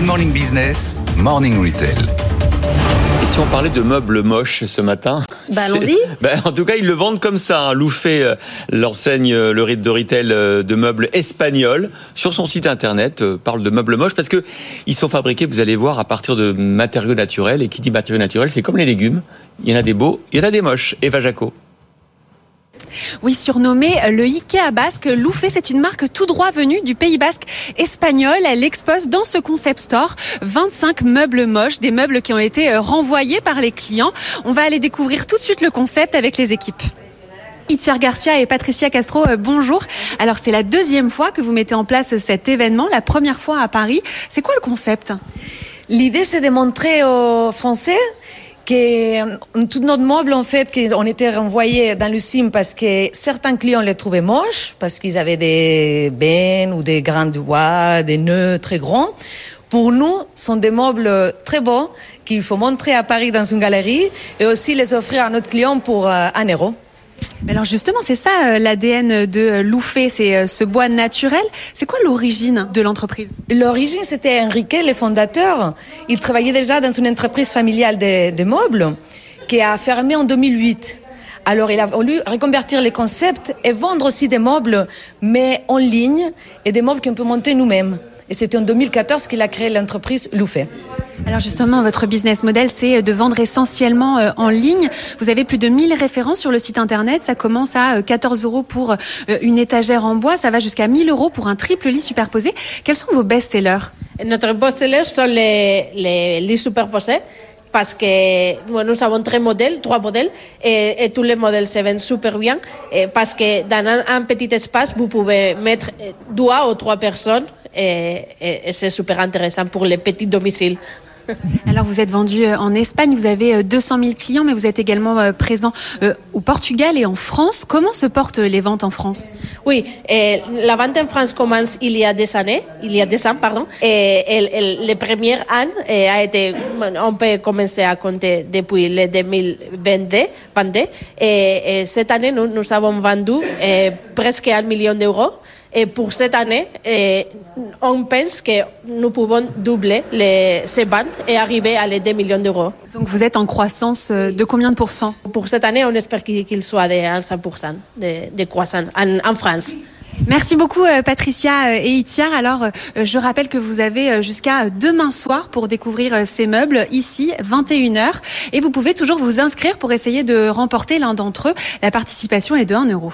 Good Morning Business, Morning Retail. Et si on parlait de meubles moches ce matin Bah, allons-y. Ben, En tout cas, ils le vendent comme ça. Hein. Loufé, euh, l'enseigne euh, le rite de retail euh, de meubles espagnols, sur son site internet, euh, parle de meubles moches parce que ils sont fabriqués, vous allez voir, à partir de matériaux naturels. Et qui dit matériaux naturels, c'est comme les légumes. Il y en a des beaux, il y en a des moches. Eva Jaco. Oui, surnommé le Ikea basque, Loufé, c'est une marque tout droit venue du Pays basque espagnol. Elle expose dans ce concept store 25 meubles moches, des meubles qui ont été euh, renvoyés par les clients. On va aller découvrir tout de suite le concept avec les équipes. Itziar Garcia et Patricia Castro, euh, bonjour. Alors c'est la deuxième fois que vous mettez en place cet événement, la première fois à Paris. C'est quoi le concept? L'idée, c'est de montrer aux Français que euh, tout notre meuble, en fait, qu'on était renvoyé dans le sim parce que certains clients les trouvaient moches, parce qu'ils avaient des bennes ou des grands doigts, des nœuds très grands. Pour nous, ce sont des meubles très beaux qu'il faut montrer à Paris dans une galerie et aussi les offrir à notre client pour euh, un euro. Alors justement, c'est ça euh, l'ADN de euh, Loufé, c'est euh, ce bois naturel. C'est quoi l'origine de l'entreprise? L'origine, c'était Enrique, le fondateur. Il travaillait déjà dans une entreprise familiale de, de meubles qui a fermé en 2008. Alors, il a voulu reconvertir les concepts et vendre aussi des meubles, mais en ligne, et des meubles qu'on peut monter nous-mêmes. Et c'était en 2014 qu'il a créé l'entreprise Loufet. Alors justement, votre business model, c'est de vendre essentiellement euh, en ligne. Vous avez plus de 1000 références sur le site internet. Ça commence à euh, 14 euros pour euh, une étagère en bois. Ça va jusqu'à 1000 euros pour un triple lit superposé. Quels sont vos best-sellers? Notre best-seller sont les, les lits superposés parce que nous avons trois modèles, trois modèles et, tous les modèles se vendent super bien parce que dans un, petit espace, vous pouvez mettre deux ou trois personnes et c'est super intéressant pour les petits domiciles. Alors vous êtes vendu euh, en Espagne, vous avez euh, 200 000 clients, mais vous êtes également euh, présent euh, au Portugal et en France. Comment se portent les ventes en France? Oui, la vente en France commence il y a des années, il y a des ans, pardon. Et el, el, le premier an eh, a été, on peut commencer à compter depuis le 2022. 22. Et, et cette année, nous, avons vendu presque un million d'euros. Et pour cette année, on pense que nous pouvons doubler les, ces ventes et arriver à les 2 millions d'euros. Donc vous êtes en croissance euh, de combien de pourcents? Pour cette année, on espère qu'il soit de 100% de, de croissance en, en France. Merci beaucoup euh, Patricia euh, et Itiar. Alors je rappelle que vous avez jusqu'à demain soir pour découvrir ces meubles ici 21h et vous pouvez toujours vous inscrire pour essayer de remporter l'un d'entre eux. La participation est de 1 euro.